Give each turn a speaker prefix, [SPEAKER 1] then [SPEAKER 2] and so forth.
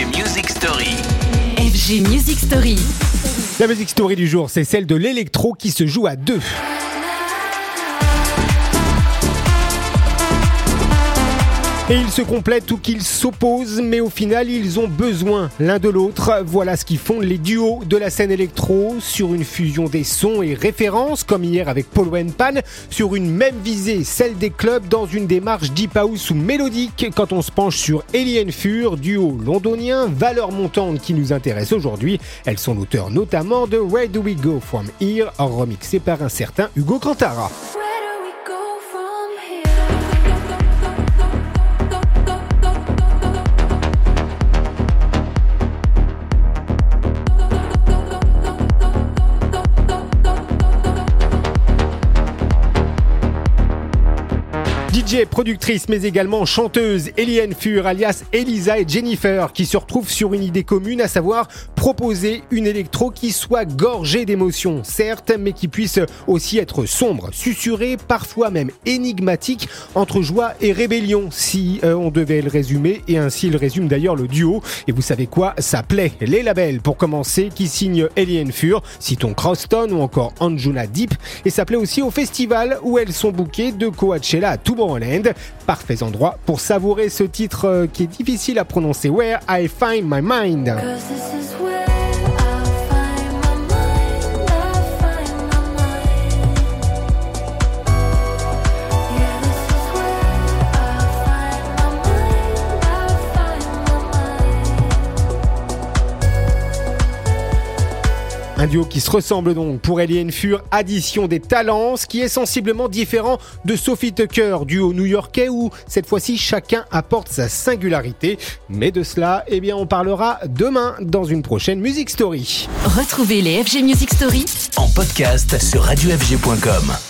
[SPEAKER 1] FG Music Story.
[SPEAKER 2] FG Music Story.
[SPEAKER 3] La musique story du jour, c'est celle de l'électro qui se joue à deux. Et ils se complètent ou qu'ils s'opposent, mais au final, ils ont besoin l'un de l'autre. Voilà ce qui font les duos de la scène électro sur une fusion des sons et références, comme hier avec Paul Pan, sur une même visée, celle des clubs, dans une démarche deep house ou mélodique. Quand on se penche sur Alien Fur, duo londonien, valeur montante qui nous intéresse aujourd'hui, elles sont l'auteur notamment de Where Do We Go From Here, remixé par un certain Hugo Cantara. Productrice, mais également chanteuse, Eliane Fur, alias Elisa et Jennifer, qui se retrouvent sur une idée commune, à savoir proposer une électro qui soit gorgée d'émotions, certes, mais qui puisse aussi être sombre, susurrée, parfois même énigmatique, entre joie et rébellion, si euh, on devait le résumer, et ainsi il résume d'ailleurs le duo. Et vous savez quoi? Ça plaît. Les labels, pour commencer, qui signent Eliane Fur, citons Croston ou encore Anjuna Deep, et ça plaît aussi au festival où elles sont bookées de Coachella à tout Parfait endroit pour savourer ce titre euh, qui est difficile à prononcer. Where I Find My Mind. Un duo qui se ressemble donc pour Alien Fur, addition des talents, ce qui est sensiblement différent de Sophie Tucker, duo new-yorkais où cette fois-ci chacun apporte sa singularité. Mais de cela, eh bien, on parlera demain dans une prochaine Music Story.
[SPEAKER 2] Retrouvez les FG Music Story
[SPEAKER 1] en podcast sur radiofg.com.